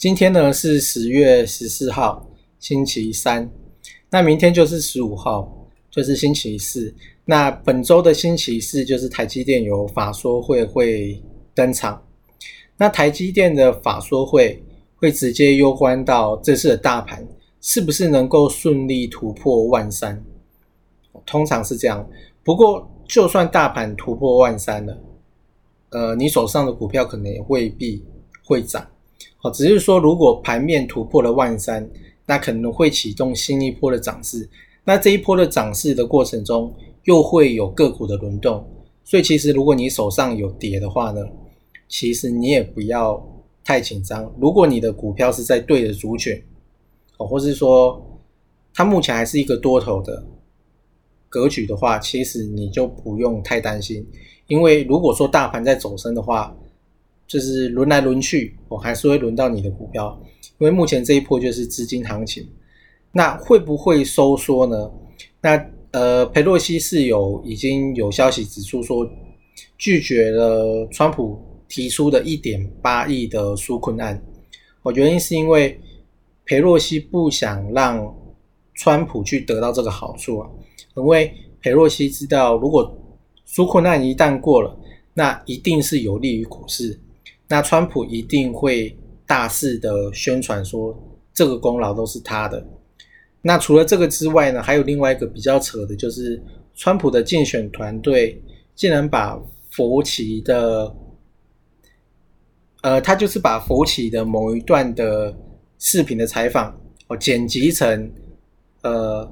今天呢是十月十四号，星期三。那明天就是十五号，就是星期四。那本周的星期四就是台积电有法说会会登场。那台积电的法说会会直接攸关到这次的大盘是不是能够顺利突破万三？通常是这样。不过就算大盘突破万三了，呃，你手上的股票可能也未必会涨。哦，只是说，如果盘面突破了万三，那可能会启动新一波的涨势。那这一波的涨势的过程中，又会有个股的轮动。所以，其实如果你手上有跌的话呢，其实你也不要太紧张。如果你的股票是在对的主群，哦，或是说它目前还是一个多头的格局的话，其实你就不用太担心。因为如果说大盘在走升的话，就是轮来轮去，我还是会轮到你的股票，因为目前这一波就是资金行情。那会不会收缩呢？那呃，佩洛西是有已经有消息指出说，拒绝了川普提出的一点八亿的纾困案。我原因是因为佩洛西不想让川普去得到这个好处啊，因为佩洛西知道，如果纾困案一旦过了，那一定是有利于股市。那川普一定会大肆的宣传说这个功劳都是他的。那除了这个之外呢，还有另外一个比较扯的，就是川普的竞选团队竟然把佛奇的，呃，他就是把佛奇的某一段的视频的采访哦剪辑成呃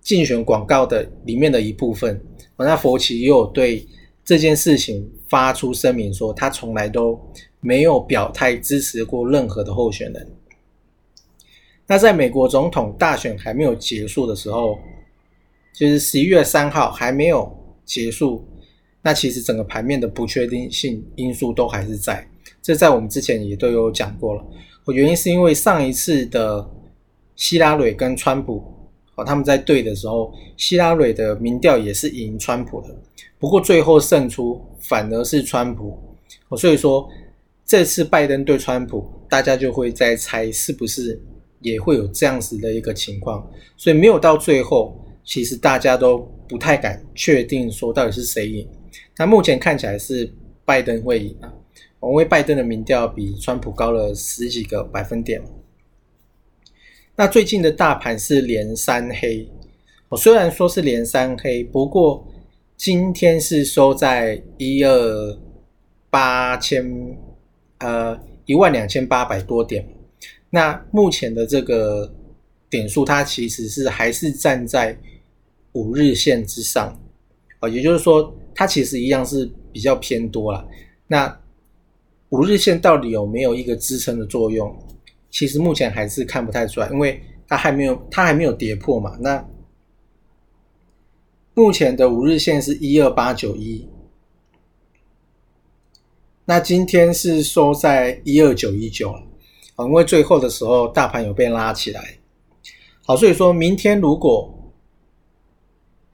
竞选广告的里面的一部分。那佛奇又有对这件事情发出声明说，他从来都。没有表态支持过任何的候选人。那在美国总统大选还没有结束的时候，就是十一月三号还没有结束，那其实整个盘面的不确定性因素都还是在。这在我们之前也都有讲过了。我原因是因为上一次的希拉蕊跟川普，他们在对的时候，希拉蕊的民调也是赢川普的，不过最后胜出反而是川普。哦所以说。这次拜登对川普，大家就会在猜是不是也会有这样子的一个情况，所以没有到最后，其实大家都不太敢确定说到底是谁赢。那目前看起来是拜登会赢啊，因为拜登的民调比川普高了十几个百分点。那最近的大盘是连三黑，我虽然说是连三黑，不过今天是收在一二八千。呃，一万两千八百多点，那目前的这个点数，它其实是还是站在五日线之上，啊，也就是说，它其实一样是比较偏多了。那五日线到底有没有一个支撑的作用？其实目前还是看不太出来，因为它还没有，它还没有跌破嘛。那目前的五日线是一二八九一。那今天是收在一二九一九啊，因为最后的时候大盘有被拉起来，好，所以说明天如果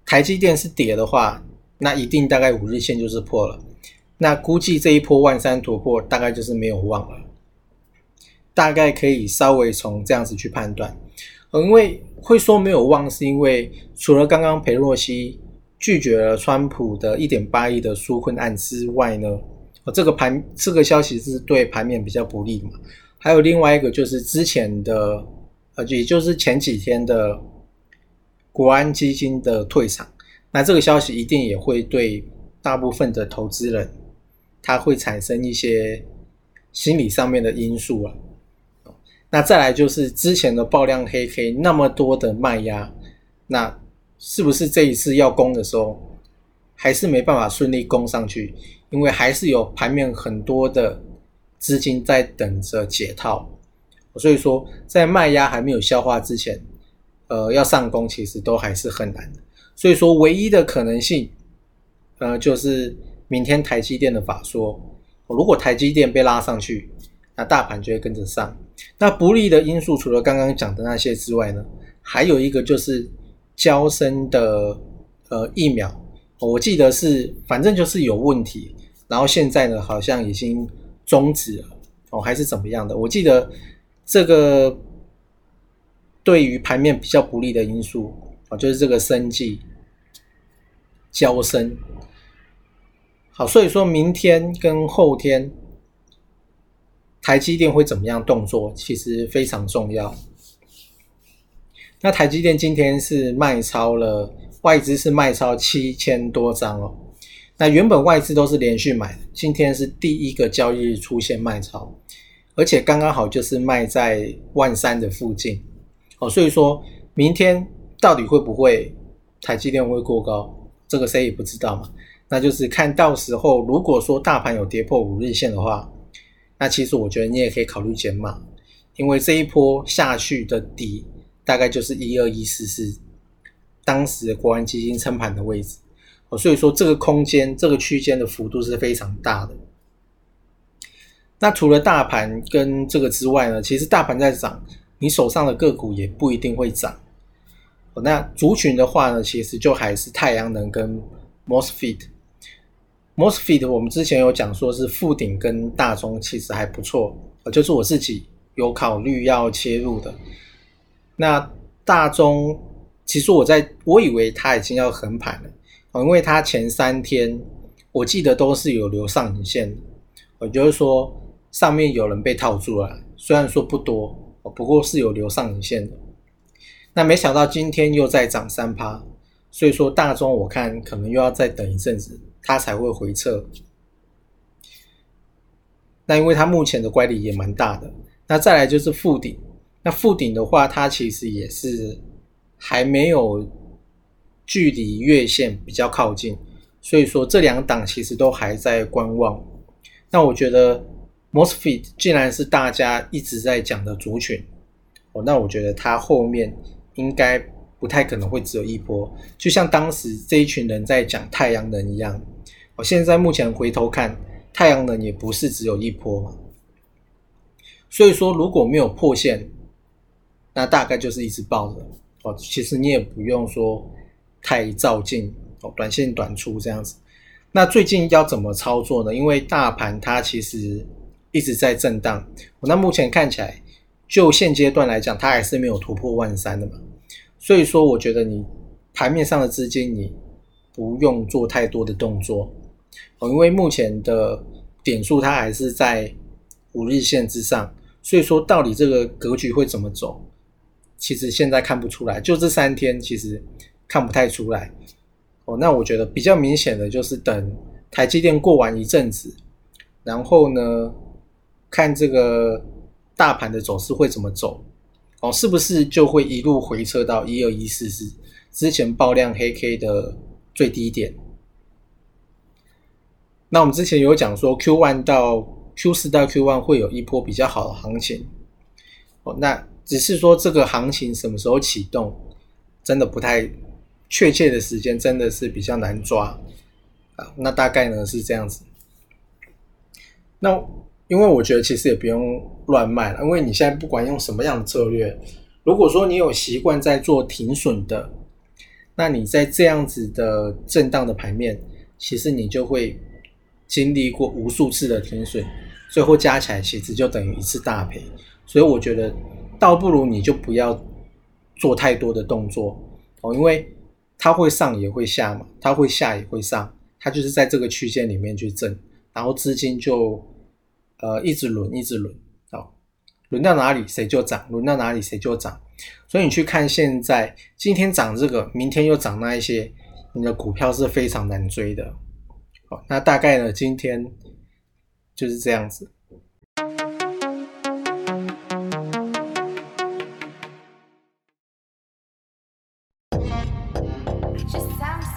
台积电是跌的话，那一定大概五日线就是破了，那估计这一波万三突破大概就是没有望了，大概可以稍微从这样子去判断，因为会说没有望，是因为除了刚刚裴洛西拒绝了川普的一点八亿的纾困案之外呢？这个盘这个消息是对盘面比较不利嘛？还有另外一个就是之前的呃，也就是前几天的国安基金的退场，那这个消息一定也会对大部分的投资人，他会产生一些心理上面的因素啊。那再来就是之前的爆量黑黑那么多的卖压，那是不是这一次要攻的时候，还是没办法顺利攻上去？因为还是有盘面很多的资金在等着解套，所以说在卖压还没有消化之前，呃，要上攻其实都还是很难的。所以说，唯一的可能性，呃，就是明天台积电的法说，如果台积电被拉上去，那大盘就会跟着上。那不利的因素，除了刚刚讲的那些之外呢，还有一个就是交生的呃疫苗，我记得是反正就是有问题，然后现在呢好像已经终止了哦，还是怎么样的？我记得这个对于盘面比较不利的因素啊，就是这个生计交生。好，所以说明天跟后天。台积电会怎么样动作？其实非常重要。那台积电今天是卖超了，外资是卖超七千多张哦。那原本外资都是连续买，今天是第一个交易日出现卖超，而且刚刚好就是卖在万三的附近哦。所以说明天到底会不会台积电会过高？这个谁也不知道嘛。那就是看到时候，如果说大盘有跌破五日线的话。那其实我觉得你也可以考虑减码，因为这一波下去的底大概就是一二一四四，当时国安基金撑盘的位置，哦，所以说这个空间这个区间的幅度是非常大的。那除了大盘跟这个之外呢，其实大盘在涨，你手上的个股也不一定会涨。哦那族群的话呢，其实就还是太阳能跟 Mosfet。Mosfet 我们之前有讲说是富鼎跟大中其实还不错，就是我自己有考虑要切入的。那大中其实我在我以为它已经要横盘了，因为它前三天我记得都是有留上影线，我就是说上面有人被套住了，虽然说不多，不过是有留上影线的。那没想到今天又在涨三趴，所以说大中我看可能又要再等一阵子。它才会回撤，那因为它目前的乖离也蛮大的。那再来就是负顶，那负顶的话，它其实也是还没有距离月线比较靠近，所以说这两档其实都还在观望。那我觉得 Mosfet 既然是大家一直在讲的族群，哦，那我觉得它后面应该不太可能会只有一波，就像当时这一群人在讲太阳能一样。我现在目前回头看，太阳能也不是只有一波嘛，所以说如果没有破线，那大概就是一直抱着哦。其实你也不用说太照进哦，短线短出这样子。那最近要怎么操作呢？因为大盘它其实一直在震荡，那目前看起来就现阶段来讲，它还是没有突破万三的嘛。所以说，我觉得你盘面上的资金你不用做太多的动作。哦，因为目前的点数它还是在五日线之上，所以说到底这个格局会怎么走，其实现在看不出来。就这三天其实看不太出来。哦，那我觉得比较明显的就是等台积电过完一阵子，然后呢，看这个大盘的走势会怎么走。哦，是不是就会一路回撤到一二一四四之前爆量黑 K 的最低点？那我们之前有讲说，Q one 到 Q 四到 Q one 会有一波比较好的行情，哦，那只是说这个行情什么时候启动，真的不太确切的时间，真的是比较难抓啊。那大概呢是这样子。那因为我觉得其实也不用乱卖了，因为你现在不管用什么样的策略，如果说你有习惯在做停损的，那你在这样子的震荡的盘面，其实你就会。经历过无数次的停损，最后加起来其实就等于一次大赔，所以我觉得倒不如你就不要做太多的动作哦，因为它会上也会下嘛，它会下也会上，它就是在这个区间里面去震，然后资金就呃一直轮一直轮，哦，轮到哪里谁就涨，轮到哪里谁就涨，所以你去看现在今天涨这个，明天又涨那一些，你的股票是非常难追的。好，那大概呢，今天就是这样子。It just sounds.